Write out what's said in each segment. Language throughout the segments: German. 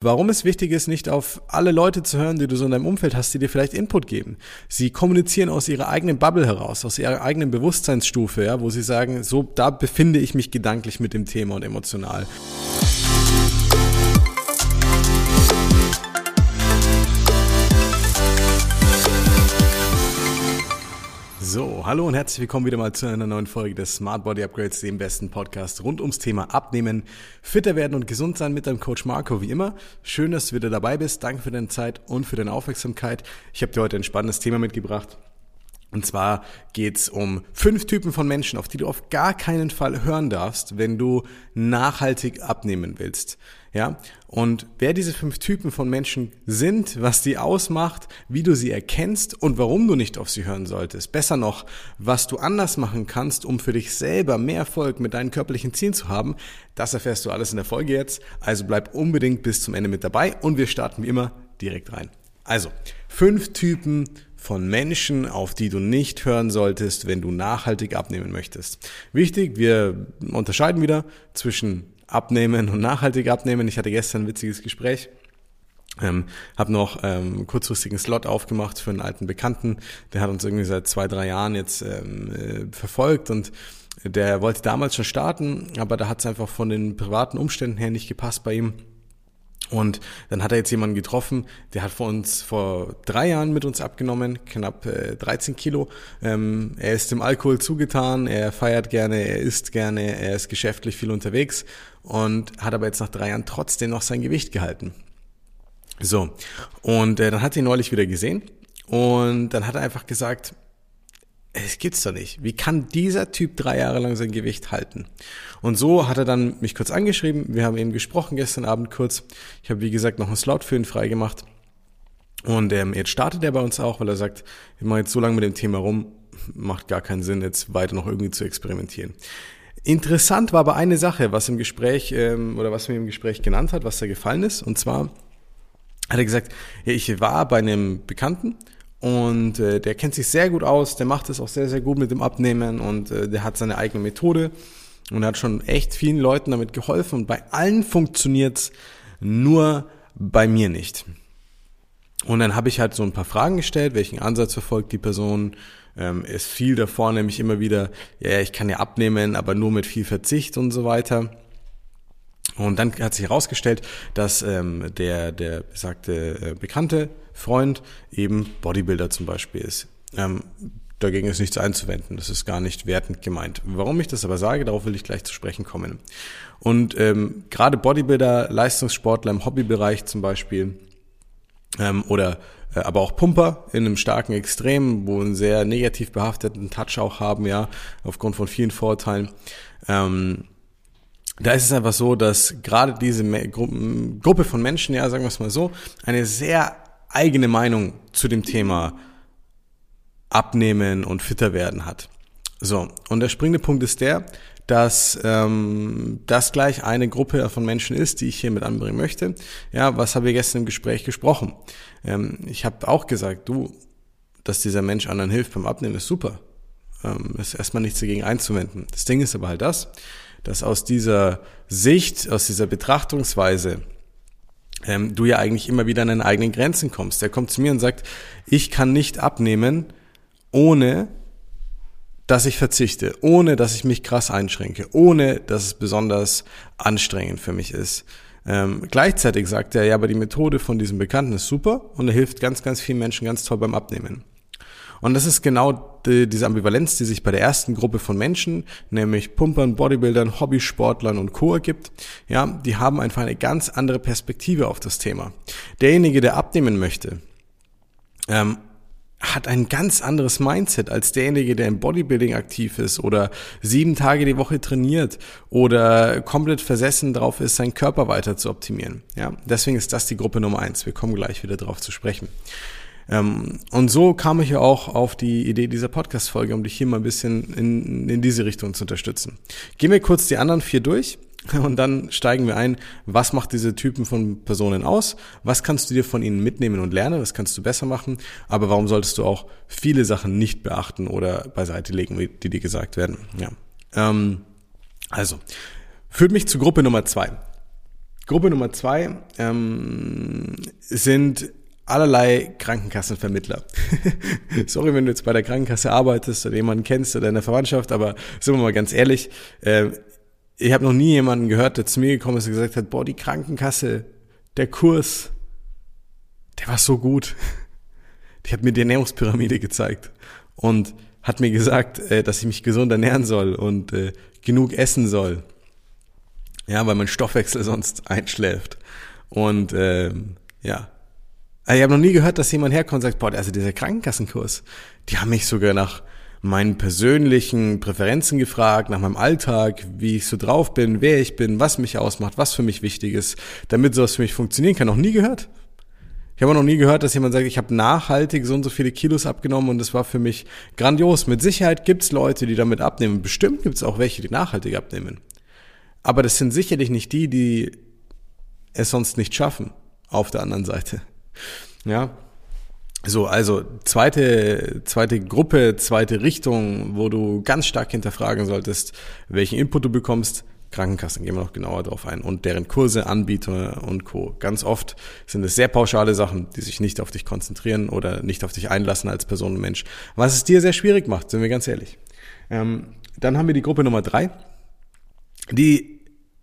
Warum es wichtig ist, nicht auf alle Leute zu hören, die du so in deinem Umfeld hast, die dir vielleicht Input geben. Sie kommunizieren aus ihrer eigenen Bubble heraus, aus ihrer eigenen Bewusstseinsstufe, ja, wo sie sagen, so, da befinde ich mich gedanklich mit dem Thema und emotional. So, hallo und herzlich willkommen wieder mal zu einer neuen Folge des Smart Body Upgrades, dem besten Podcast rund ums Thema Abnehmen, fitter werden und gesund sein mit deinem Coach Marco, wie immer. Schön, dass du wieder dabei bist. Danke für deine Zeit und für deine Aufmerksamkeit. Ich habe dir heute ein spannendes Thema mitgebracht. Und zwar geht's um fünf Typen von Menschen, auf die du auf gar keinen Fall hören darfst, wenn du nachhaltig abnehmen willst. Ja? Und wer diese fünf Typen von Menschen sind, was die ausmacht, wie du sie erkennst und warum du nicht auf sie hören solltest. Besser noch, was du anders machen kannst, um für dich selber mehr Erfolg mit deinen körperlichen Zielen zu haben, das erfährst du alles in der Folge jetzt. Also bleib unbedingt bis zum Ende mit dabei und wir starten wie immer direkt rein. Also, fünf Typen von Menschen, auf die du nicht hören solltest, wenn du nachhaltig abnehmen möchtest. Wichtig, wir unterscheiden wieder zwischen abnehmen und nachhaltig abnehmen. Ich hatte gestern ein witziges Gespräch. Ähm, habe noch ähm, kurzfristigen Slot aufgemacht für einen alten Bekannten, der hat uns irgendwie seit zwei, drei Jahren jetzt ähm, äh, verfolgt und der wollte damals schon starten, aber da hat es einfach von den privaten Umständen her nicht gepasst bei ihm. Und dann hat er jetzt jemanden getroffen, der hat vor uns vor drei Jahren mit uns abgenommen, knapp äh, 13 Kilo. Ähm, er ist dem Alkohol zugetan, er feiert gerne, er isst gerne, er ist geschäftlich viel unterwegs und hat aber jetzt nach drei Jahren trotzdem noch sein Gewicht gehalten. So, und äh, dann hat er ihn neulich wieder gesehen und dann hat er einfach gesagt, es gibt's doch nicht. Wie kann dieser Typ drei Jahre lang sein Gewicht halten? Und so hat er dann mich kurz angeschrieben. Wir haben eben gesprochen gestern Abend kurz. Ich habe, wie gesagt, noch einen Slot für ihn freigemacht. Und ähm, jetzt startet er bei uns auch, weil er sagt, ich mache jetzt so lange mit dem Thema rum, macht gar keinen Sinn, jetzt weiter noch irgendwie zu experimentieren. Interessant war aber eine Sache, was im Gespräch ähm, oder was mir im Gespräch genannt hat, was da gefallen ist. Und zwar hat er gesagt, ja, ich war bei einem Bekannten und äh, der kennt sich sehr gut aus, der macht es auch sehr, sehr gut mit dem Abnehmen und äh, der hat seine eigene Methode und hat schon echt vielen Leuten damit geholfen. Und bei allen funktioniert's, nur bei mir nicht. Und dann habe ich halt so ein paar Fragen gestellt, welchen Ansatz verfolgt die Person. Ähm, es fiel davor nämlich immer wieder, ja, ich kann ja abnehmen, aber nur mit viel Verzicht und so weiter. Und dann hat sich herausgestellt, dass ähm, der, der besagte äh, bekannte Freund eben Bodybuilder zum Beispiel ist. Ähm, dagegen ist nichts einzuwenden. Das ist gar nicht wertend gemeint. Warum ich das aber sage, darauf will ich gleich zu sprechen kommen. Und ähm, gerade Bodybuilder, Leistungssportler im Hobbybereich zum Beispiel ähm, oder äh, aber auch Pumper in einem starken Extrem, wo einen sehr negativ behafteten Touch auch haben, ja, aufgrund von vielen Vorurteilen. Ähm, da ist es einfach so, dass gerade diese Gru Gruppe von Menschen, ja, sagen wir es mal so, eine sehr eigene Meinung zu dem Thema Abnehmen und fitter werden hat. So, und der springende Punkt ist der, dass ähm, das gleich eine Gruppe von Menschen ist, die ich hier mit anbringen möchte. Ja, was haben wir gestern im Gespräch gesprochen? Ähm, ich habe auch gesagt, du, dass dieser Mensch anderen hilft beim Abnehmen, ist super. Ähm, ist erstmal nichts dagegen einzuwenden. Das Ding ist aber halt das, dass aus dieser Sicht, aus dieser Betrachtungsweise ähm, du ja eigentlich immer wieder an deine eigenen Grenzen kommst. Der kommt zu mir und sagt, ich kann nicht abnehmen, ohne dass ich verzichte, ohne dass ich mich krass einschränke, ohne dass es besonders anstrengend für mich ist. Ähm, gleichzeitig sagt er, ja, aber die Methode von diesem Bekannten ist super und er hilft ganz, ganz vielen Menschen ganz toll beim Abnehmen. Und das ist genau die, diese Ambivalenz, die sich bei der ersten Gruppe von Menschen, nämlich Pumpern, Bodybuildern, Hobbysportlern und Co. ergibt. Ja, die haben einfach eine ganz andere Perspektive auf das Thema. Derjenige, der abnehmen möchte, ähm, hat ein ganz anderes Mindset als derjenige, der im Bodybuilding aktiv ist oder sieben Tage die Woche trainiert oder komplett versessen drauf ist, seinen Körper weiter zu optimieren. Ja, deswegen ist das die Gruppe Nummer eins. Wir kommen gleich wieder drauf zu sprechen. Ähm, und so kam ich ja auch auf die Idee dieser Podcast-Folge, um dich hier mal ein bisschen in, in diese Richtung zu unterstützen. Gehen wir kurz die anderen vier durch. Und dann steigen wir ein, was macht diese Typen von Personen aus? Was kannst du dir von ihnen mitnehmen und lernen? Was kannst du besser machen? Aber warum solltest du auch viele Sachen nicht beachten oder beiseite legen, die dir gesagt werden? Ja. Ähm, also, führt mich zu Gruppe Nummer zwei. Gruppe Nummer zwei ähm, sind allerlei Krankenkassenvermittler. Sorry, wenn du jetzt bei der Krankenkasse arbeitest oder jemanden kennst oder in der Verwandtschaft, aber sind wir mal ganz ehrlich, äh, ich habe noch nie jemanden gehört, der zu mir gekommen ist und gesagt hat, boah, die Krankenkasse, der Kurs, der war so gut. Die hat mir die Ernährungspyramide gezeigt und hat mir gesagt, äh, dass ich mich gesund ernähren soll und äh, genug essen soll. Ja, weil mein Stoffwechsel sonst einschläft. Und ähm, ja, ich habe noch nie gehört, dass jemand herkommt und sagt, boah, also dieser Krankenkassenkurs, die haben mich sogar nach meinen persönlichen Präferenzen gefragt, nach meinem Alltag, wie ich so drauf bin, wer ich bin, was mich ausmacht, was für mich wichtig ist, damit sowas für mich funktionieren kann. Noch nie gehört. Ich habe noch nie gehört, dass jemand sagt, ich habe nachhaltig so und so viele Kilos abgenommen und das war für mich grandios. Mit Sicherheit gibt's Leute, die damit abnehmen. Bestimmt gibt's auch welche, die nachhaltig abnehmen. Aber das sind sicherlich nicht die, die es sonst nicht schaffen, auf der anderen Seite. Ja. So, also zweite, zweite Gruppe, zweite Richtung, wo du ganz stark hinterfragen solltest, welchen Input du bekommst. Krankenkassen gehen wir noch genauer drauf ein und deren Kurse, Anbieter und Co. Ganz oft sind es sehr pauschale Sachen, die sich nicht auf dich konzentrieren oder nicht auf dich einlassen als Person und Mensch, was es dir sehr schwierig macht, sind wir ganz ehrlich. Ähm, dann haben wir die Gruppe Nummer drei, die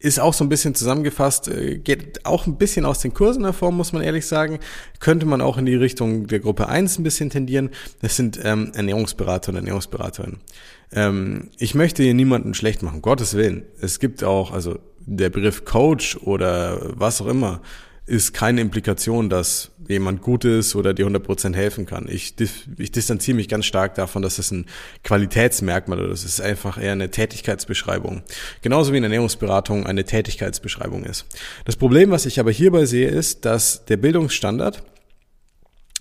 ist auch so ein bisschen zusammengefasst, äh, geht auch ein bisschen aus den Kursen hervor, muss man ehrlich sagen. Könnte man auch in die Richtung der Gruppe 1 ein bisschen tendieren. Das sind ähm, Ernährungsberater und Ernährungsberaterinnen. Ähm, ich möchte hier niemanden schlecht machen, Gottes Willen. Es gibt auch, also der Begriff Coach oder was auch immer, ist keine Implikation, dass jemand gut ist oder dir 100% helfen kann. Ich, ich distanziere mich ganz stark davon, dass es ein Qualitätsmerkmal oder das ist einfach eher eine Tätigkeitsbeschreibung. Genauso wie in Ernährungsberatung eine Tätigkeitsbeschreibung ist. Das Problem, was ich aber hierbei sehe, ist, dass der Bildungsstandard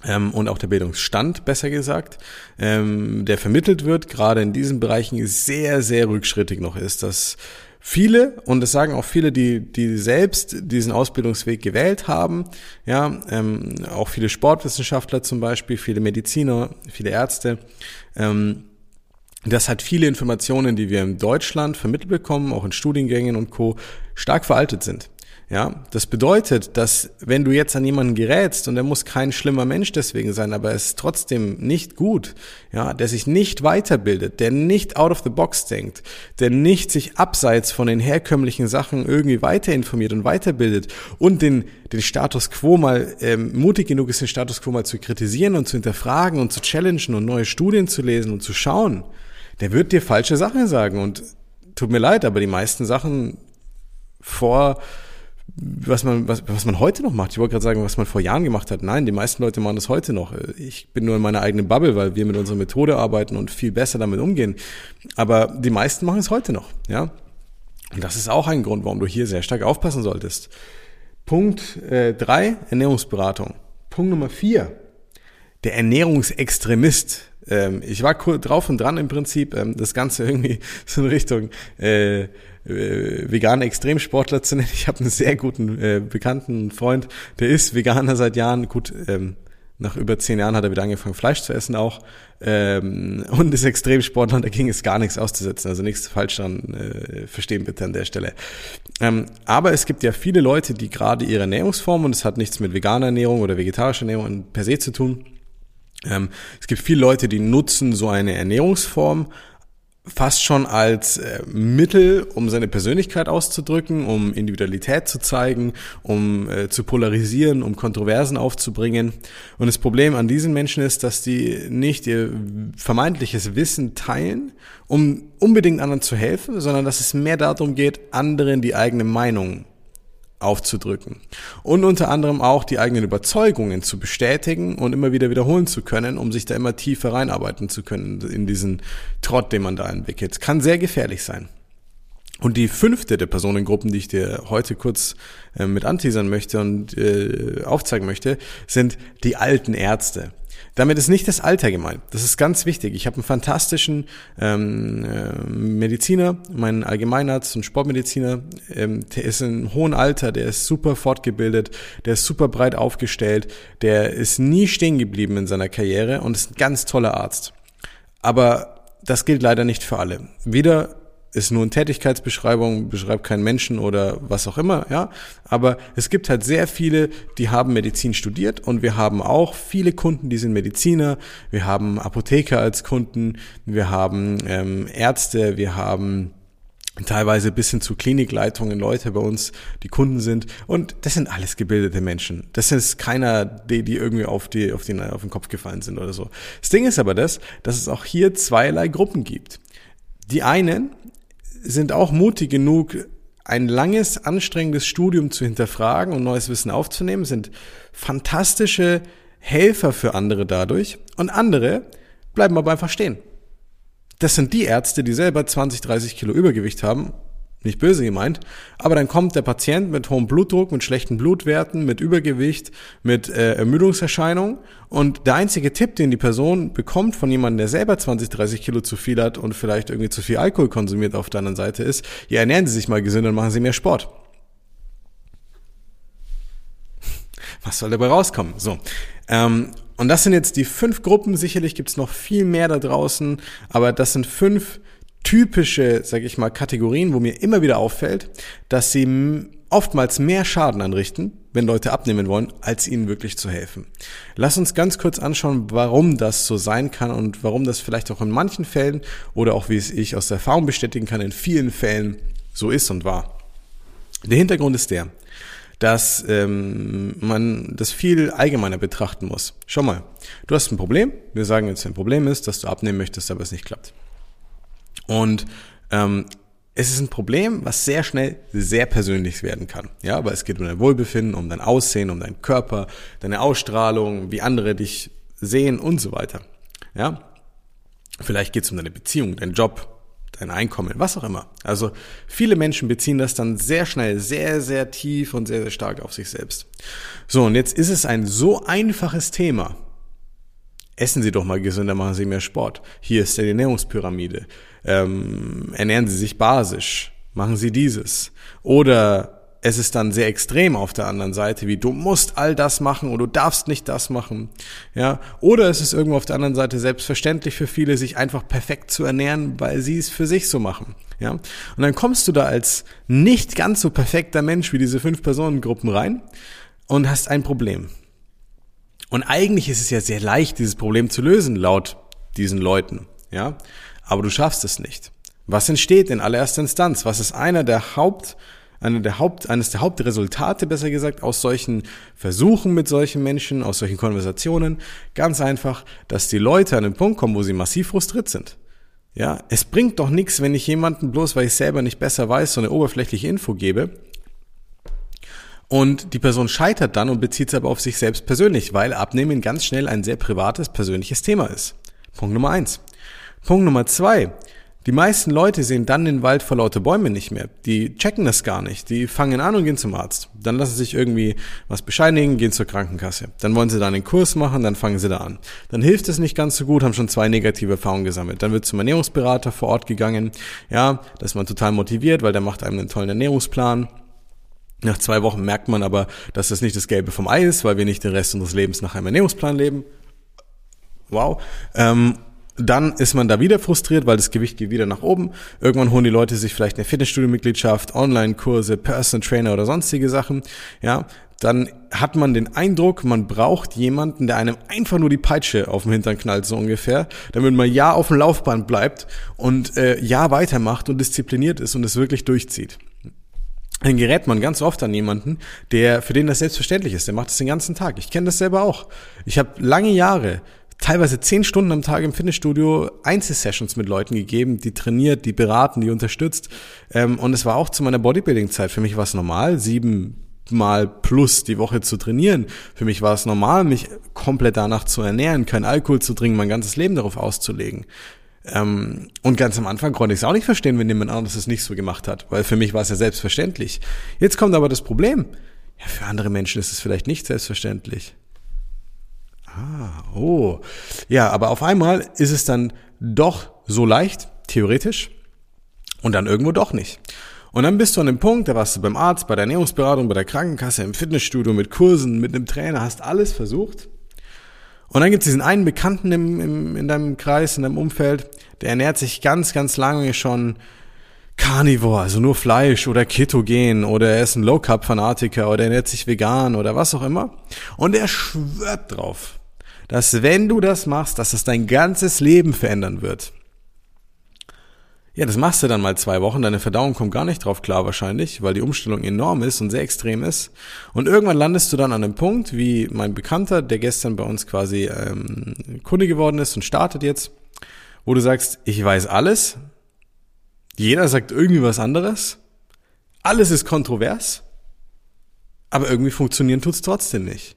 ähm, und auch der Bildungsstand, besser gesagt, ähm, der vermittelt wird, gerade in diesen Bereichen sehr, sehr rückschrittig noch ist. Das Viele, und das sagen auch viele, die, die selbst diesen Ausbildungsweg gewählt haben, ja, ähm, auch viele Sportwissenschaftler zum Beispiel, viele Mediziner, viele Ärzte, ähm, das hat viele Informationen, die wir in Deutschland vermittelt bekommen, auch in Studiengängen und Co., stark veraltet sind. Ja, das bedeutet, dass wenn du jetzt an jemanden gerätst und er muss kein schlimmer Mensch deswegen sein, aber er ist trotzdem nicht gut, ja, der sich nicht weiterbildet, der nicht out of the box denkt, der nicht sich abseits von den herkömmlichen Sachen irgendwie weiter informiert und weiterbildet und den, den Status quo mal ähm, mutig genug ist, den Status quo mal zu kritisieren und zu hinterfragen und zu challengen und neue Studien zu lesen und zu schauen, der wird dir falsche Sachen sagen. Und tut mir leid, aber die meisten Sachen vor was man, was, was man heute noch macht. Ich wollte gerade sagen, was man vor Jahren gemacht hat. Nein, die meisten Leute machen das heute noch. Ich bin nur in meiner eigenen Bubble, weil wir mit unserer Methode arbeiten und viel besser damit umgehen. Aber die meisten machen es heute noch, ja. Und das ist auch ein Grund, warum du hier sehr stark aufpassen solltest. Punkt äh, drei Ernährungsberatung. Punkt Nummer vier der Ernährungsextremist. Ähm, ich war drauf und dran im Prinzip, ähm, das Ganze irgendwie so in Richtung äh, äh, vegane Extremsportler zu nennen. Ich habe einen sehr guten äh, bekannten Freund, der ist Veganer seit Jahren. Gut, ähm, nach über zehn Jahren hat er wieder angefangen, Fleisch zu essen auch. Ähm, und ist Extremsportler da ging es gar nichts auszusetzen. Also nichts falsch dran äh, verstehen bitte an der Stelle. Ähm, aber es gibt ja viele Leute, die gerade ihre Ernährungsform, und es hat nichts mit veganer Ernährung oder vegetarischer Ernährung per se zu tun, ähm, es gibt viele Leute, die nutzen so eine Ernährungsform fast schon als äh, Mittel, um seine Persönlichkeit auszudrücken, um Individualität zu zeigen, um äh, zu polarisieren, um Kontroversen aufzubringen. Und das Problem an diesen Menschen ist, dass die nicht ihr vermeintliches Wissen teilen, um unbedingt anderen zu helfen, sondern dass es mehr darum geht, anderen die eigene Meinung aufzudrücken. Und unter anderem auch die eigenen Überzeugungen zu bestätigen und immer wieder wiederholen zu können, um sich da immer tiefer reinarbeiten zu können in diesen Trott, den man da entwickelt. Kann sehr gefährlich sein. Und die fünfte der Personengruppen, die ich dir heute kurz äh, mit anteasern möchte und äh, aufzeigen möchte, sind die alten Ärzte. Damit ist nicht das Alter gemeint. Das ist ganz wichtig. Ich habe einen fantastischen ähm, äh, Mediziner, meinen Allgemeinarzt und Sportmediziner. Ähm, der ist in hohem Alter, der ist super fortgebildet, der ist super breit aufgestellt, der ist nie stehen geblieben in seiner Karriere und ist ein ganz toller Arzt. Aber das gilt leider nicht für alle. Weder ist nur eine Tätigkeitsbeschreibung, beschreibt keinen Menschen oder was auch immer, ja. Aber es gibt halt sehr viele, die haben Medizin studiert und wir haben auch viele Kunden, die sind Mediziner, wir haben Apotheker als Kunden, wir haben ähm, Ärzte, wir haben teilweise bis hin zu Klinikleitungen Leute bei uns, die Kunden sind. Und das sind alles gebildete Menschen. Das ist keiner, die, die irgendwie auf, die, auf, den, auf den Kopf gefallen sind oder so. Das Ding ist aber das, dass es auch hier zweierlei Gruppen gibt. Die einen sind auch mutig genug, ein langes, anstrengendes Studium zu hinterfragen und neues Wissen aufzunehmen, sind fantastische Helfer für andere dadurch. Und andere bleiben aber einfach stehen. Das sind die Ärzte, die selber 20, 30 Kilo Übergewicht haben. Nicht böse gemeint. Aber dann kommt der Patient mit hohem Blutdruck, mit schlechten Blutwerten, mit Übergewicht, mit äh, Ermüdungserscheinungen. Und der einzige Tipp, den die Person bekommt von jemandem, der selber 20, 30 Kilo zu viel hat und vielleicht irgendwie zu viel Alkohol konsumiert auf der anderen Seite ist, ja, ernähren Sie sich mal gesünder und machen Sie mehr Sport. Was soll dabei rauskommen? So. Ähm, und das sind jetzt die fünf Gruppen. Sicherlich gibt's noch viel mehr da draußen, aber das sind fünf typische, sag ich mal, Kategorien, wo mir immer wieder auffällt, dass sie oftmals mehr Schaden anrichten, wenn Leute abnehmen wollen, als ihnen wirklich zu helfen. Lass uns ganz kurz anschauen, warum das so sein kann und warum das vielleicht auch in manchen Fällen oder auch wie es ich aus der Erfahrung bestätigen kann, in vielen Fällen so ist und war. Der Hintergrund ist der, dass ähm, man das viel allgemeiner betrachten muss. Schau mal, du hast ein Problem. Wir sagen jetzt, ein Problem ist, dass du abnehmen möchtest, aber es nicht klappt. Und ähm, es ist ein Problem, was sehr schnell sehr persönlich werden kann. Ja, aber es geht um dein Wohlbefinden, um dein Aussehen, um deinen Körper, deine Ausstrahlung, wie andere dich sehen und so weiter. Ja, vielleicht geht es um deine Beziehung, deinen Job, dein Einkommen, was auch immer. Also viele Menschen beziehen das dann sehr schnell, sehr, sehr tief und sehr, sehr stark auf sich selbst. So, und jetzt ist es ein so einfaches Thema. Essen Sie doch mal gesünder, machen Sie mehr Sport. Hier ist die Ernährungspyramide. Ähm, ernähren Sie sich basisch. Machen Sie dieses. Oder es ist dann sehr extrem auf der anderen Seite, wie du musst all das machen oder du darfst nicht das machen, ja. Oder es ist irgendwo auf der anderen Seite selbstverständlich für viele, sich einfach perfekt zu ernähren, weil sie es für sich so machen, ja. Und dann kommst du da als nicht ganz so perfekter Mensch wie diese fünf Personengruppen rein und hast ein Problem. Und eigentlich ist es ja sehr leicht, dieses Problem zu lösen, laut diesen Leuten, ja. Aber du schaffst es nicht. Was entsteht in allererster Instanz? Was ist einer der Haupt eine der Haupt, eines der Hauptresultate, besser gesagt, aus solchen Versuchen mit solchen Menschen, aus solchen Konversationen, ganz einfach, dass die Leute an den Punkt kommen, wo sie massiv frustriert sind. Ja, es bringt doch nichts, wenn ich jemanden bloß, weil ich selber nicht besser weiß, so eine oberflächliche Info gebe. Und die Person scheitert dann und bezieht es aber auf sich selbst persönlich, weil Abnehmen ganz schnell ein sehr privates, persönliches Thema ist. Punkt Nummer eins. Punkt Nummer zwei. Die meisten Leute sehen dann den Wald vor lauter Bäume nicht mehr. Die checken das gar nicht. Die fangen an und gehen zum Arzt. Dann lassen sich irgendwie was bescheinigen, gehen zur Krankenkasse. Dann wollen sie da einen Kurs machen, dann fangen sie da an. Dann hilft es nicht ganz so gut, haben schon zwei negative Erfahrungen gesammelt. Dann wird zum Ernährungsberater vor Ort gegangen. Ja, da ist man total motiviert, weil der macht einem einen tollen Ernährungsplan. Nach zwei Wochen merkt man aber, dass das nicht das Gelbe vom Ei ist, weil wir nicht den Rest unseres Lebens nach einem Ernährungsplan leben. Wow. Ähm, dann ist man da wieder frustriert, weil das Gewicht geht wieder nach oben. Irgendwann holen die Leute sich vielleicht eine Fitnessstudio-Mitgliedschaft, Online-Kurse, Personal Trainer oder sonstige Sachen. Ja, dann hat man den Eindruck, man braucht jemanden, der einem einfach nur die Peitsche auf den Hintern knallt, so ungefähr, damit man ja auf dem Laufband bleibt und äh, ja weitermacht und diszipliniert ist und es wirklich durchzieht. Dann gerät man ganz oft an jemanden, der für den das selbstverständlich ist. Der macht das den ganzen Tag. Ich kenne das selber auch. Ich habe lange Jahre teilweise zehn Stunden am Tag im Fitnessstudio Einzelsessions mit Leuten gegeben, die trainiert, die beraten, die unterstützt. Ähm, und es war auch zu meiner Bodybuilding-Zeit. Für mich war es normal, sieben Mal plus die Woche zu trainieren. Für mich war es normal, mich komplett danach zu ernähren, kein Alkohol zu trinken, mein ganzes Leben darauf auszulegen. Ähm, und ganz am Anfang konnte ich es auch nicht verstehen, wenn jemand anderes es nicht so gemacht hat, weil für mich war es ja selbstverständlich. Jetzt kommt aber das Problem. Ja, für andere Menschen ist es vielleicht nicht selbstverständlich. Ah, oh. Ja, aber auf einmal ist es dann doch so leicht, theoretisch, und dann irgendwo doch nicht. Und dann bist du an dem Punkt, da warst du beim Arzt, bei der Ernährungsberatung, bei der Krankenkasse, im Fitnessstudio, mit Kursen, mit einem Trainer, hast alles versucht. Und dann gibt es diesen einen Bekannten im, im, in deinem Kreis, in deinem Umfeld, der ernährt sich ganz, ganz lange schon Carnivore, also nur Fleisch oder Ketogen oder er ist ein Low Carb Fanatiker oder er ernährt sich vegan oder was auch immer und er schwört drauf, dass wenn du das machst, dass es dein ganzes Leben verändern wird. Ja, das machst du dann mal zwei Wochen, deine Verdauung kommt gar nicht drauf klar wahrscheinlich, weil die Umstellung enorm ist und sehr extrem ist. Und irgendwann landest du dann an einem Punkt, wie mein Bekannter, der gestern bei uns quasi ähm, Kunde geworden ist und startet jetzt, wo du sagst, ich weiß alles, jeder sagt irgendwie was anderes, alles ist kontrovers, aber irgendwie funktionieren tut's trotzdem nicht.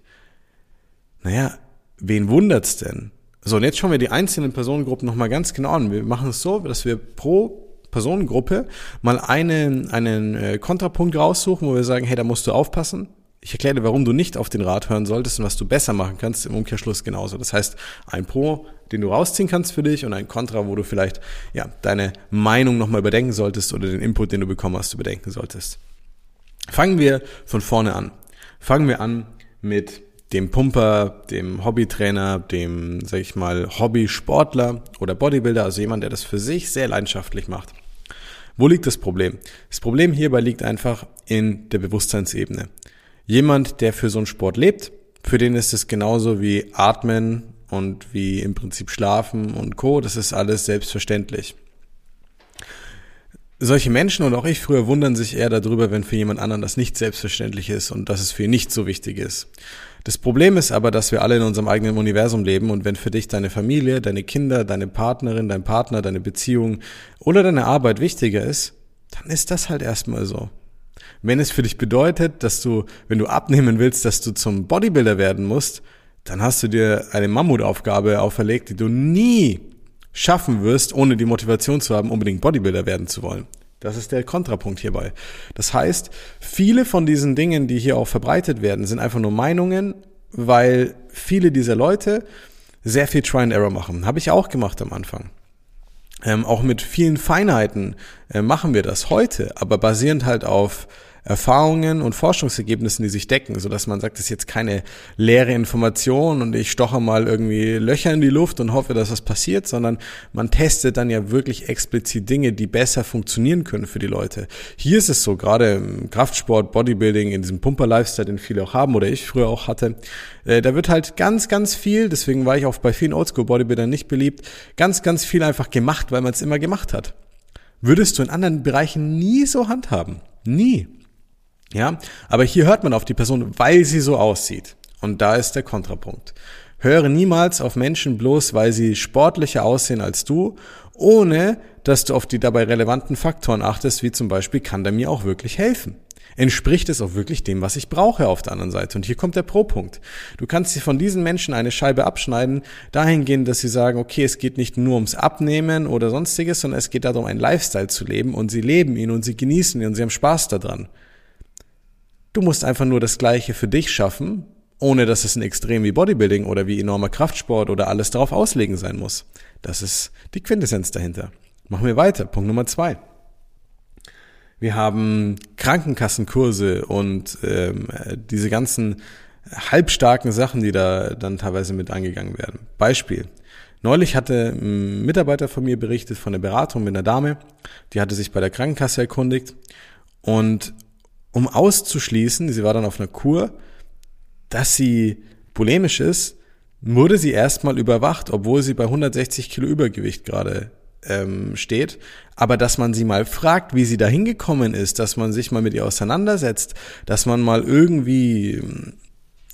Naja, wen wundert's denn? So, und jetzt schauen wir die einzelnen Personengruppen nochmal ganz genau an. Wir machen es so, dass wir pro Personengruppe mal einen, einen äh, Kontrapunkt raussuchen, wo wir sagen, hey, da musst du aufpassen. Ich erkläre dir, warum du nicht auf den Rat hören solltest und was du besser machen kannst im Umkehrschluss genauso. Das heißt, ein Pro, den du rausziehen kannst für dich und ein Kontra, wo du vielleicht ja deine Meinung nochmal überdenken solltest oder den Input, den du bekommen hast, überdenken solltest. Fangen wir von vorne an. Fangen wir an mit dem Pumper, dem Hobbytrainer, dem, sag ich mal, Hobbysportler oder Bodybuilder, also jemand, der das für sich sehr leidenschaftlich macht. Wo liegt das Problem? Das Problem hierbei liegt einfach in der Bewusstseinsebene. Jemand, der für so einen Sport lebt, für den ist es genauso wie Atmen und wie im Prinzip Schlafen und Co. Das ist alles selbstverständlich solche Menschen und auch ich früher wundern sich eher darüber, wenn für jemand anderen das nicht selbstverständlich ist und dass es für ihn nicht so wichtig ist. Das Problem ist aber, dass wir alle in unserem eigenen Universum leben und wenn für dich deine Familie, deine Kinder, deine Partnerin, dein Partner, deine Beziehung oder deine Arbeit wichtiger ist, dann ist das halt erstmal so. Wenn es für dich bedeutet, dass du, wenn du abnehmen willst, dass du zum Bodybuilder werden musst, dann hast du dir eine Mammutaufgabe auferlegt, die du nie schaffen wirst, ohne die Motivation zu haben, unbedingt Bodybuilder werden zu wollen. Das ist der Kontrapunkt hierbei. Das heißt, viele von diesen Dingen, die hier auch verbreitet werden, sind einfach nur Meinungen, weil viele dieser Leute sehr viel Try and Error machen. Habe ich auch gemacht am Anfang. Ähm, auch mit vielen Feinheiten äh, machen wir das heute, aber basierend halt auf Erfahrungen und Forschungsergebnissen, die sich decken, so dass man sagt, das ist jetzt keine leere Information und ich stoche mal irgendwie Löcher in die Luft und hoffe, dass was passiert, sondern man testet dann ja wirklich explizit Dinge, die besser funktionieren können für die Leute. Hier ist es so, gerade im Kraftsport, Bodybuilding, in diesem Pumper-Lifestyle, den viele auch haben oder ich früher auch hatte, äh, da wird halt ganz, ganz viel, deswegen war ich auch bei vielen Oldschool-Bodybuildern nicht beliebt, ganz, ganz viel einfach gemacht, weil man es immer gemacht hat. Würdest du in anderen Bereichen nie so handhaben. Nie. Ja, aber hier hört man auf die Person, weil sie so aussieht. Und da ist der Kontrapunkt. Höre niemals auf Menschen bloß, weil sie sportlicher aussehen als du, ohne dass du auf die dabei relevanten Faktoren achtest, wie zum Beispiel, kann der mir auch wirklich helfen? Entspricht es auch wirklich dem, was ich brauche auf der anderen Seite? Und hier kommt der Pro-Punkt. Du kannst dir von diesen Menschen eine Scheibe abschneiden, dahingehend, dass sie sagen, okay, es geht nicht nur ums Abnehmen oder sonstiges, sondern es geht darum, einen Lifestyle zu leben und sie leben ihn und sie genießen ihn und sie haben Spaß daran. Du musst einfach nur das Gleiche für dich schaffen, ohne dass es ein Extrem wie Bodybuilding oder wie enormer Kraftsport oder alles darauf auslegen sein muss. Das ist die Quintessenz dahinter. Machen wir weiter. Punkt Nummer zwei. Wir haben Krankenkassenkurse und ähm, diese ganzen halbstarken Sachen, die da dann teilweise mit angegangen werden. Beispiel. Neulich hatte ein Mitarbeiter von mir berichtet von der Beratung mit einer Dame, die hatte sich bei der Krankenkasse erkundigt und um auszuschließen, sie war dann auf einer Kur, dass sie bulimisch ist, wurde sie erstmal überwacht, obwohl sie bei 160 Kilo Übergewicht gerade ähm, steht. Aber dass man sie mal fragt, wie sie da hingekommen ist, dass man sich mal mit ihr auseinandersetzt, dass man mal irgendwie ähm,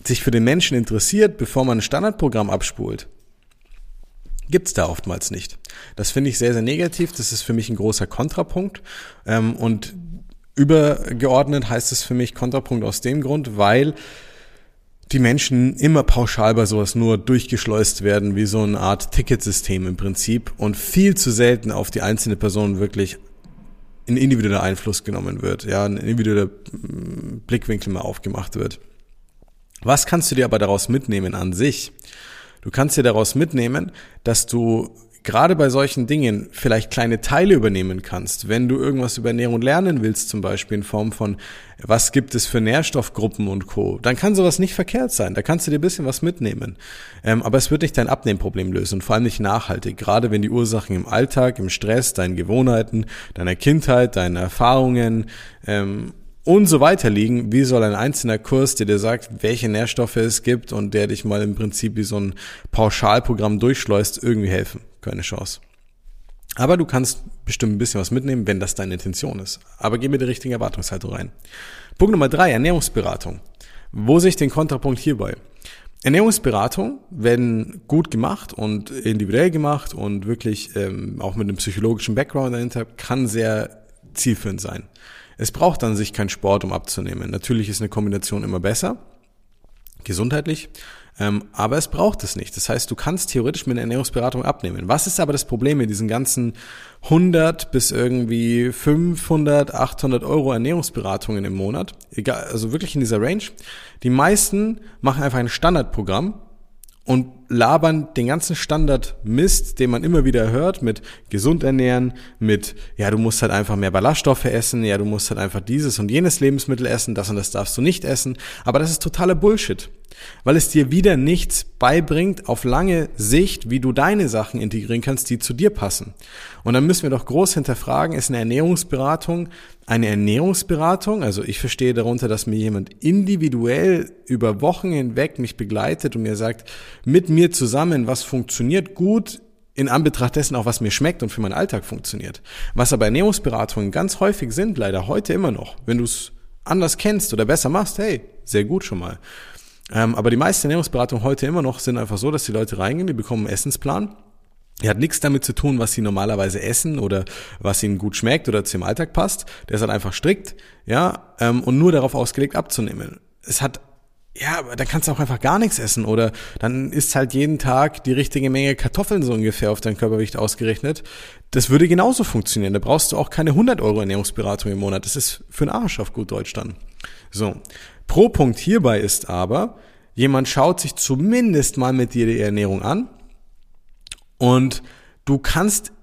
sich für den Menschen interessiert, bevor man ein Standardprogramm abspult, gibt's da oftmals nicht. Das finde ich sehr, sehr negativ. Das ist für mich ein großer Kontrapunkt. Ähm, und Übergeordnet heißt es für mich Kontrapunkt aus dem Grund, weil die Menschen immer pauschal bei sowas nur durchgeschleust werden, wie so eine Art Ticketsystem im Prinzip und viel zu selten auf die einzelne Person wirklich ein individueller Einfluss genommen wird, ja, ein individueller mm, Blickwinkel mal aufgemacht wird. Was kannst du dir aber daraus mitnehmen an sich? Du kannst dir daraus mitnehmen, dass du gerade bei solchen Dingen vielleicht kleine Teile übernehmen kannst, wenn du irgendwas über Ernährung lernen willst, zum Beispiel in Form von, was gibt es für Nährstoffgruppen und Co., dann kann sowas nicht verkehrt sein. Da kannst du dir ein bisschen was mitnehmen. Ähm, aber es wird nicht dein Abnehmproblem lösen und vor allem nicht nachhaltig, gerade wenn die Ursachen im Alltag, im Stress, deinen Gewohnheiten, deiner Kindheit, deinen Erfahrungen ähm, und so weiter liegen, wie soll ein einzelner Kurs, der dir sagt, welche Nährstoffe es gibt und der dich mal im Prinzip wie so ein Pauschalprogramm durchschleust, irgendwie helfen? Keine Chance. Aber du kannst bestimmt ein bisschen was mitnehmen, wenn das deine Intention ist. Aber geh mit der richtigen Erwartungshaltung rein. Punkt Nummer drei, Ernährungsberatung. Wo sehe ich den Kontrapunkt hierbei? Ernährungsberatung werden gut gemacht und individuell gemacht und wirklich ähm, auch mit einem psychologischen Background dahinter kann sehr zielführend sein. Es braucht an sich keinen Sport, um abzunehmen. Natürlich ist eine Kombination immer besser, gesundheitlich, ähm, aber es braucht es nicht. Das heißt, du kannst theoretisch mit einer Ernährungsberatung abnehmen. Was ist aber das Problem mit diesen ganzen 100 bis irgendwie 500, 800 Euro Ernährungsberatungen im Monat? Egal, also wirklich in dieser Range. Die meisten machen einfach ein Standardprogramm und labern den ganzen Standard Mist, den man immer wieder hört, mit gesund ernähren, mit, ja, du musst halt einfach mehr Ballaststoffe essen, ja, du musst halt einfach dieses und jenes Lebensmittel essen, das und das darfst du nicht essen. Aber das ist totaler Bullshit weil es dir wieder nichts beibringt auf lange Sicht, wie du deine Sachen integrieren kannst, die zu dir passen. Und dann müssen wir doch groß hinterfragen, ist eine Ernährungsberatung eine Ernährungsberatung? Also ich verstehe darunter, dass mir jemand individuell über Wochen hinweg mich begleitet und mir sagt, mit mir zusammen, was funktioniert gut, in Anbetracht dessen auch, was mir schmeckt und für meinen Alltag funktioniert. Was aber Ernährungsberatungen ganz häufig sind, leider heute immer noch, wenn du es anders kennst oder besser machst, hey, sehr gut schon mal. Ähm, aber die meisten Ernährungsberatungen heute immer noch sind einfach so, dass die Leute reingehen, die bekommen einen Essensplan. Der hat nichts damit zu tun, was sie normalerweise essen oder was ihnen gut schmeckt oder zu ihrem Alltag passt. Der ist halt einfach strikt, ja, ähm, und nur darauf ausgelegt abzunehmen. Es hat ja, aber dann kannst du auch einfach gar nichts essen oder dann ist halt jeden Tag die richtige Menge Kartoffeln so ungefähr auf dein Körpergewicht ausgerechnet. Das würde genauso funktionieren. Da brauchst du auch keine 100 Euro Ernährungsberatung im Monat. Das ist für einen Arsch auf gut Deutsch dann. So. Pro Punkt hierbei ist aber, jemand schaut sich zumindest mal mit dir die Ernährung an und du kannst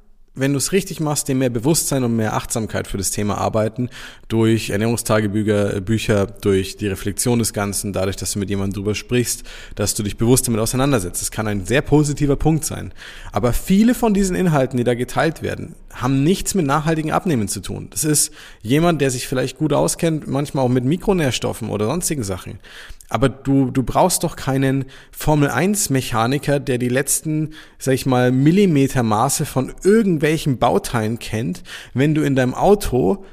wenn du es richtig machst, dir mehr Bewusstsein und mehr Achtsamkeit für das Thema arbeiten, durch Ernährungstagebücher, Bücher, durch die Reflexion des Ganzen, dadurch, dass du mit jemandem drüber sprichst, dass du dich bewusst damit auseinandersetzt. Das kann ein sehr positiver Punkt sein. Aber viele von diesen Inhalten, die da geteilt werden, haben nichts mit nachhaltigen Abnehmen zu tun. Das ist jemand, der sich vielleicht gut auskennt, manchmal auch mit Mikronährstoffen oder sonstigen Sachen. Aber du, du brauchst doch keinen Formel-1-Mechaniker, der die letzten, sag ich mal, Millimetermaße von irgendwelchen Bauteilen kennt, wenn du in deinem Auto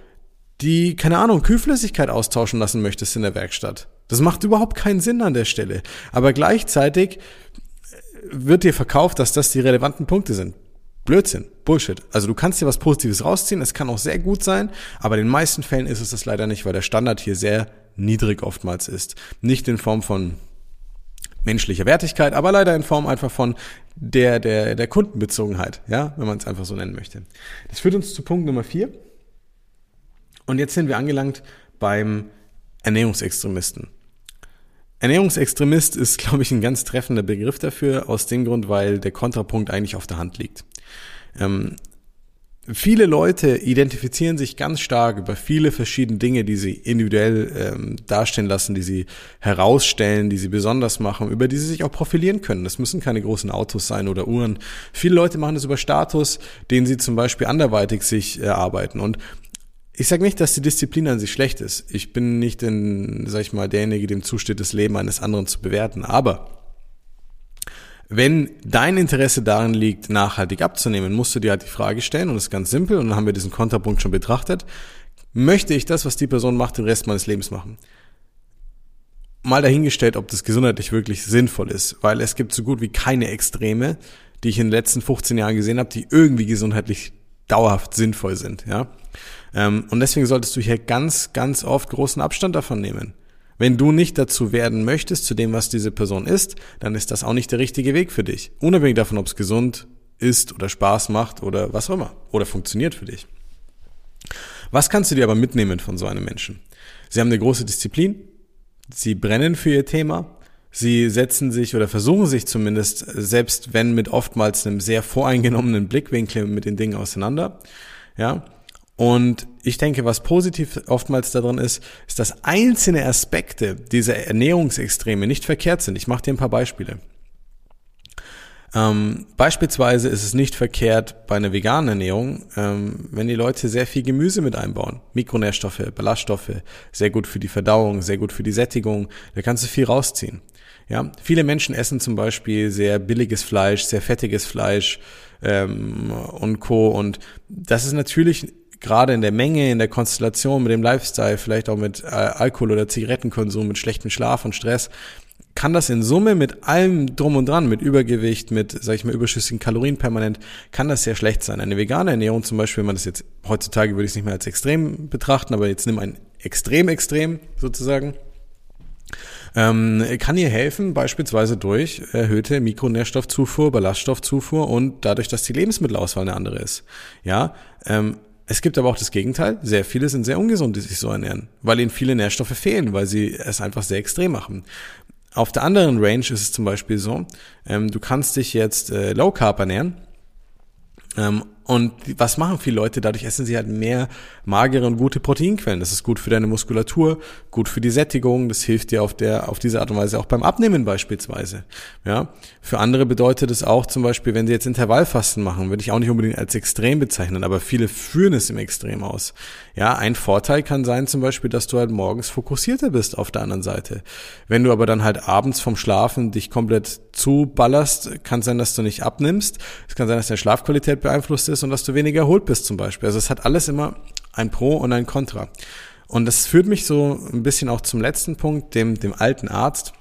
die, keine Ahnung, Kühlflüssigkeit austauschen lassen möchtest in der Werkstatt. Das macht überhaupt keinen Sinn an der Stelle. Aber gleichzeitig wird dir verkauft, dass das die relevanten Punkte sind. Blödsinn, Bullshit. Also du kannst dir was Positives rausziehen, es kann auch sehr gut sein, aber in den meisten Fällen ist es das leider nicht, weil der Standard hier sehr niedrig oftmals ist. Nicht in Form von menschlicher Wertigkeit, aber leider in Form einfach von der, der, der Kundenbezogenheit, ja, wenn man es einfach so nennen möchte. Das führt uns zu Punkt Nummer vier. Und jetzt sind wir angelangt beim Ernährungsextremisten. Ernährungsextremist ist, glaube ich, ein ganz treffender Begriff dafür, aus dem Grund, weil der Kontrapunkt eigentlich auf der Hand liegt. Ähm, Viele Leute identifizieren sich ganz stark über viele verschiedene Dinge, die sie individuell ähm, darstellen lassen, die sie herausstellen, die sie besonders machen, über die sie sich auch profilieren können. Das müssen keine großen Autos sein oder Uhren. Viele Leute machen das über Status, den sie zum Beispiel anderweitig sich erarbeiten. Und ich sage nicht, dass die Disziplin an sich schlecht ist. Ich bin nicht in, sag ich mal, derjenige, dem zusteht, das Leben eines anderen zu bewerten. Aber wenn dein Interesse darin liegt, nachhaltig abzunehmen, musst du dir halt die Frage stellen, und das ist ganz simpel, und dann haben wir diesen Konterpunkt schon betrachtet, möchte ich das, was die Person macht, den Rest meines Lebens machen? Mal dahingestellt, ob das gesundheitlich wirklich sinnvoll ist, weil es gibt so gut wie keine Extreme, die ich in den letzten 15 Jahren gesehen habe, die irgendwie gesundheitlich dauerhaft sinnvoll sind, ja. Ähm, und deswegen solltest du hier ganz, ganz oft großen Abstand davon nehmen. Wenn du nicht dazu werden möchtest, zu dem, was diese Person ist, dann ist das auch nicht der richtige Weg für dich. Unabhängig davon, ob es gesund ist oder Spaß macht oder was auch immer. Oder funktioniert für dich. Was kannst du dir aber mitnehmen von so einem Menschen? Sie haben eine große Disziplin. Sie brennen für ihr Thema. Sie setzen sich oder versuchen sich zumindest, selbst wenn mit oftmals einem sehr voreingenommenen Blickwinkel mit den Dingen auseinander. Ja. Und ich denke, was positiv oftmals darin ist, ist, dass einzelne Aspekte dieser Ernährungsextreme nicht verkehrt sind. Ich mache dir ein paar Beispiele. Ähm, beispielsweise ist es nicht verkehrt bei einer veganen Ernährung, ähm, wenn die Leute sehr viel Gemüse mit einbauen. Mikronährstoffe, Ballaststoffe, sehr gut für die Verdauung, sehr gut für die Sättigung. Da kannst du viel rausziehen. Ja, viele Menschen essen zum Beispiel sehr billiges Fleisch, sehr fettiges Fleisch ähm, und Co. Und das ist natürlich gerade in der Menge, in der Konstellation mit dem Lifestyle, vielleicht auch mit äh, Alkohol oder Zigarettenkonsum, mit schlechtem Schlaf und Stress, kann das in Summe mit allem drum und dran, mit Übergewicht, mit, sag ich mal, überschüssigen Kalorien permanent, kann das sehr schlecht sein. Eine vegane Ernährung zum Beispiel, wenn man das jetzt, heutzutage würde ich es nicht mehr als extrem betrachten, aber jetzt nimm ein extrem extrem sozusagen, ähm, kann ihr helfen, beispielsweise durch erhöhte Mikronährstoffzufuhr, Ballaststoffzufuhr und dadurch, dass die Lebensmittelauswahl eine andere ist. Ja, ähm, es gibt aber auch das Gegenteil. Sehr viele sind sehr ungesund, die sich so ernähren, weil ihnen viele Nährstoffe fehlen, weil sie es einfach sehr extrem machen. Auf der anderen Range ist es zum Beispiel so, ähm, du kannst dich jetzt äh, Low Carb ernähren ähm, und was machen viele Leute? Dadurch essen sie halt mehr magere und gute Proteinquellen. Das ist gut für deine Muskulatur, gut für die Sättigung. Das hilft dir auf der, auf diese Art und Weise auch beim Abnehmen beispielsweise. Ja. Für andere bedeutet es auch zum Beispiel, wenn sie jetzt Intervallfasten machen, würde ich auch nicht unbedingt als extrem bezeichnen, aber viele führen es im Extrem aus. Ja, ein Vorteil kann sein zum Beispiel, dass du halt morgens fokussierter bist auf der anderen Seite. Wenn du aber dann halt abends vom Schlafen dich komplett zuballerst, kann sein, dass du nicht abnimmst. Es kann sein, dass deine Schlafqualität beeinflusst ist ist und dass du weniger erholt bist zum Beispiel. Also es hat alles immer ein Pro und ein Contra. Und das führt mich so ein bisschen auch zum letzten Punkt, dem, dem alten Arzt.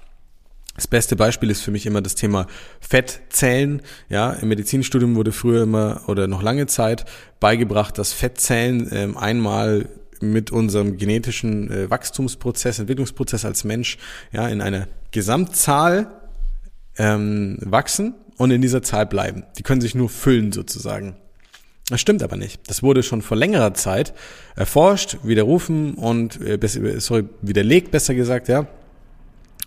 Das beste Beispiel ist für mich immer das Thema Fettzellen. Ja, im Medizinstudium wurde früher immer oder noch lange Zeit beigebracht, dass Fettzellen ähm, einmal mit unserem genetischen äh, Wachstumsprozess, Entwicklungsprozess als Mensch ja in einer Gesamtzahl ähm, wachsen und in dieser Zahl bleiben. Die können sich nur füllen sozusagen. Das stimmt aber nicht. Das wurde schon vor längerer Zeit erforscht, widerrufen und äh, sorry, widerlegt, besser gesagt, ja.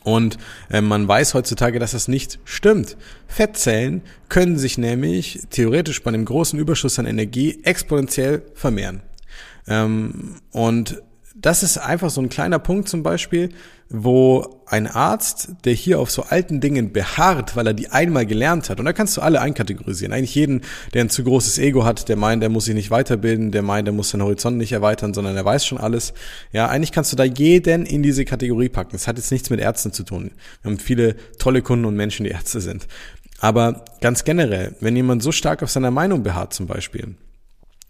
Und äh, man weiß heutzutage, dass das nicht stimmt. Fettzellen können sich nämlich theoretisch bei einem großen Überschuss an Energie exponentiell vermehren. Ähm, und das ist einfach so ein kleiner Punkt zum Beispiel, wo ein Arzt, der hier auf so alten Dingen beharrt, weil er die einmal gelernt hat, und da kannst du alle einkategorisieren. Eigentlich jeden, der ein zu großes Ego hat, der meint, der muss sich nicht weiterbilden, der meint, der muss seinen Horizont nicht erweitern, sondern er weiß schon alles. Ja, eigentlich kannst du da jeden in diese Kategorie packen. Das hat jetzt nichts mit Ärzten zu tun. Wir haben viele tolle Kunden und Menschen, die Ärzte sind. Aber ganz generell, wenn jemand so stark auf seiner Meinung beharrt zum Beispiel,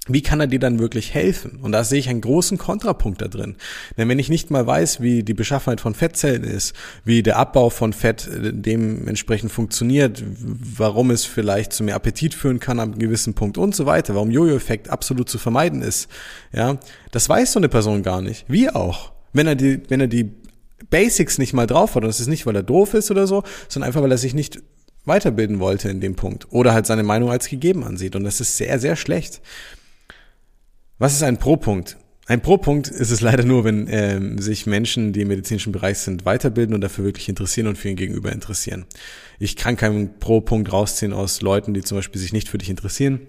wie kann er dir dann wirklich helfen? Und da sehe ich einen großen Kontrapunkt da drin. Denn wenn ich nicht mal weiß, wie die Beschaffenheit von Fettzellen ist, wie der Abbau von Fett äh, dementsprechend funktioniert, warum es vielleicht zu mehr Appetit führen kann am gewissen Punkt und so weiter, warum Jojo-Effekt absolut zu vermeiden ist, ja, das weiß so eine Person gar nicht. Wie auch. Wenn er die, wenn er die Basics nicht mal drauf hat, und das ist nicht, weil er doof ist oder so, sondern einfach, weil er sich nicht weiterbilden wollte in dem Punkt oder halt seine Meinung als gegeben ansieht. Und das ist sehr, sehr schlecht. Was ist ein Pro-Punkt? Ein Pro-Punkt ist es leider nur, wenn ähm, sich Menschen, die im medizinischen Bereich sind, weiterbilden und dafür wirklich interessieren und für ihn gegenüber interessieren. Ich kann keinen Pro-Punkt rausziehen aus Leuten, die zum Beispiel sich nicht für dich interessieren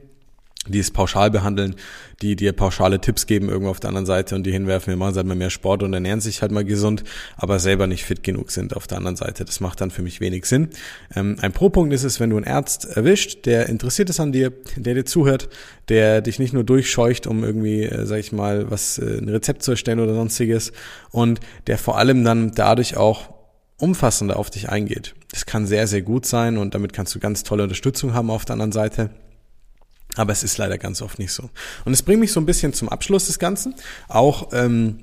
die es pauschal behandeln, die dir pauschale Tipps geben irgendwo auf der anderen Seite und die hinwerfen, wir machen halt mal mehr Sport und ernähren sich halt mal gesund, aber selber nicht fit genug sind auf der anderen Seite. Das macht dann für mich wenig Sinn. Ähm, ein Pro-Punkt ist es, wenn du einen Arzt erwischt, der interessiert ist an dir, der dir zuhört, der dich nicht nur durchscheucht, um irgendwie, äh, sag ich mal, was, äh, ein Rezept zu erstellen oder sonstiges und der vor allem dann dadurch auch umfassender auf dich eingeht. Das kann sehr, sehr gut sein und damit kannst du ganz tolle Unterstützung haben auf der anderen Seite. Aber es ist leider ganz oft nicht so. Und es bringt mich so ein bisschen zum Abschluss des Ganzen. Auch ähm,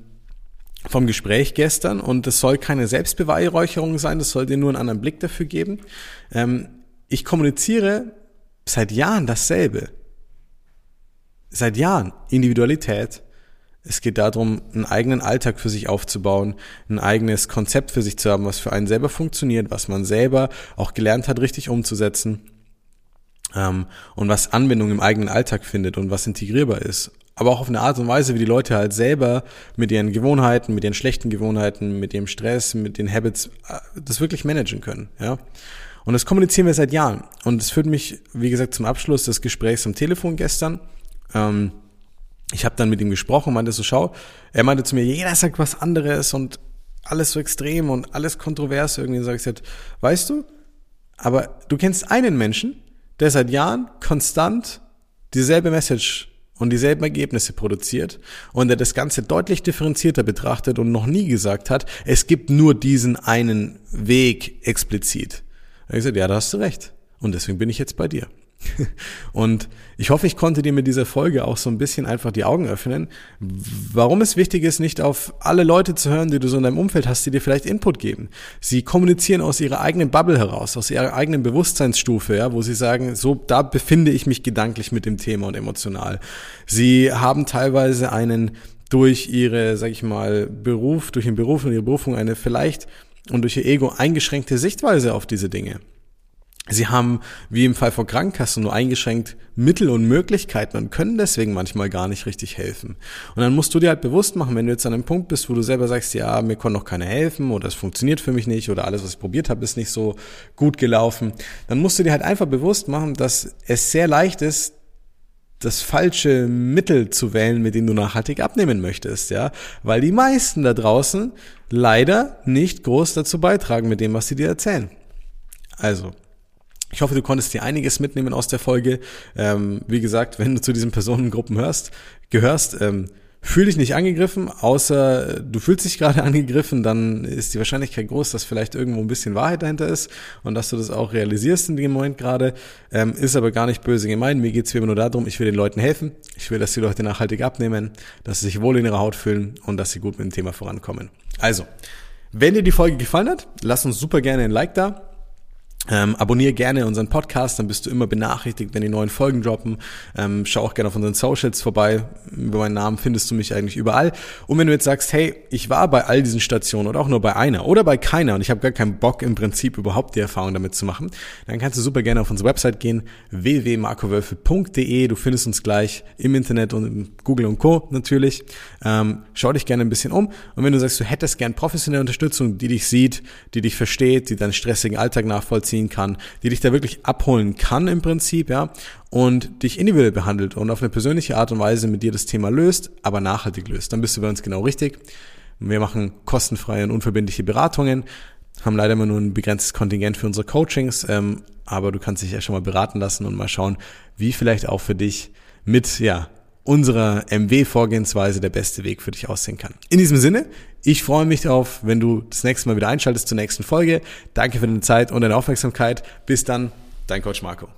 vom Gespräch gestern. Und es soll keine Selbstbeweihräucherung sein, das soll dir nur einen anderen Blick dafür geben. Ähm, ich kommuniziere seit Jahren dasselbe. Seit Jahren Individualität. Es geht darum, einen eigenen Alltag für sich aufzubauen, ein eigenes Konzept für sich zu haben, was für einen selber funktioniert, was man selber auch gelernt hat, richtig umzusetzen ähm, und was Anwendung im eigenen Alltag findet und was integrierbar ist. aber auch auf eine Art und Weise, wie die Leute halt selber mit ihren Gewohnheiten, mit ihren schlechten Gewohnheiten, mit ihrem Stress, mit den Habits äh, das wirklich managen können, ja. Und das kommunizieren wir seit Jahren. Und es führt mich, wie gesagt, zum Abschluss des Gesprächs am Telefon gestern. Ähm, ich habe dann mit ihm gesprochen meinte so, schau, er meinte zu mir, jeder sagt was anderes und alles so extrem und alles kontrovers irgendwie. Und sage ich halt, weißt du, aber du kennst einen Menschen, der seit Jahren konstant dieselbe Message und dieselben Ergebnisse produziert und der das Ganze deutlich differenzierter betrachtet und noch nie gesagt hat, es gibt nur diesen einen Weg explizit. Habe ich gesagt, ja, da hast du recht. Und deswegen bin ich jetzt bei dir. Und ich hoffe, ich konnte dir mit dieser Folge auch so ein bisschen einfach die Augen öffnen, warum es wichtig ist, nicht auf alle Leute zu hören, die du so in deinem Umfeld hast, die dir vielleicht Input geben. Sie kommunizieren aus ihrer eigenen Bubble heraus, aus ihrer eigenen Bewusstseinsstufe, ja, wo sie sagen, so, da befinde ich mich gedanklich mit dem Thema und emotional. Sie haben teilweise einen durch ihre, sag ich mal, Beruf, durch den Beruf und ihre Berufung eine vielleicht und durch ihr Ego eingeschränkte Sichtweise auf diese Dinge. Sie haben, wie im Fall von Krankenkassen, nur eingeschränkt Mittel und Möglichkeiten und können deswegen manchmal gar nicht richtig helfen. Und dann musst du dir halt bewusst machen, wenn du jetzt an einem Punkt bist, wo du selber sagst, ja, mir kann noch keiner helfen oder es funktioniert für mich nicht oder alles, was ich probiert habe, ist nicht so gut gelaufen, dann musst du dir halt einfach bewusst machen, dass es sehr leicht ist, das falsche Mittel zu wählen, mit dem du nachhaltig abnehmen möchtest, ja, weil die meisten da draußen leider nicht groß dazu beitragen mit dem, was sie dir erzählen. Also, ich hoffe, du konntest dir einiges mitnehmen aus der Folge. Ähm, wie gesagt, wenn du zu diesen Personengruppen hörst, gehörst, ähm, fühl dich nicht angegriffen, außer du fühlst dich gerade angegriffen, dann ist die Wahrscheinlichkeit groß, dass vielleicht irgendwo ein bisschen Wahrheit dahinter ist und dass du das auch realisierst in dem Moment gerade. Ähm, ist aber gar nicht böse gemeint. Mir geht's immer nur darum, ich will den Leuten helfen. Ich will, dass die Leute nachhaltig abnehmen, dass sie sich wohl in ihrer Haut fühlen und dass sie gut mit dem Thema vorankommen. Also, wenn dir die Folge gefallen hat, lass uns super gerne ein Like da. Ähm, abonniere gerne unseren Podcast, dann bist du immer benachrichtigt, wenn die neuen Folgen droppen. Ähm, schau auch gerne auf unseren Socials vorbei. Über meinen Namen findest du mich eigentlich überall. Und wenn du jetzt sagst, hey, ich war bei all diesen Stationen oder auch nur bei einer oder bei keiner und ich habe gar keinen Bock im Prinzip überhaupt die Erfahrung damit zu machen, dann kannst du super gerne auf unsere Website gehen, www.markowölfe.de. Du findest uns gleich im Internet und im Google und Co. natürlich. Ähm, schau dich gerne ein bisschen um. Und wenn du sagst, du hättest gern professionelle Unterstützung, die dich sieht, die dich versteht, die deinen stressigen Alltag nachvollziehen, nachvollziehen kann, die dich da wirklich abholen kann im Prinzip, ja, und dich individuell behandelt und auf eine persönliche Art und Weise mit dir das Thema löst, aber nachhaltig löst, dann bist du bei uns genau richtig. Wir machen kostenfreie und unverbindliche Beratungen, haben leider immer nur ein begrenztes Kontingent für unsere Coachings, ähm, aber du kannst dich ja schon mal beraten lassen und mal schauen, wie vielleicht auch für dich mit, ja, unserer MW-Vorgehensweise der beste Weg für dich aussehen kann. In diesem Sinne, ich freue mich darauf, wenn du das nächste Mal wieder einschaltest zur nächsten Folge. Danke für deine Zeit und deine Aufmerksamkeit. Bis dann, dein Coach Marco.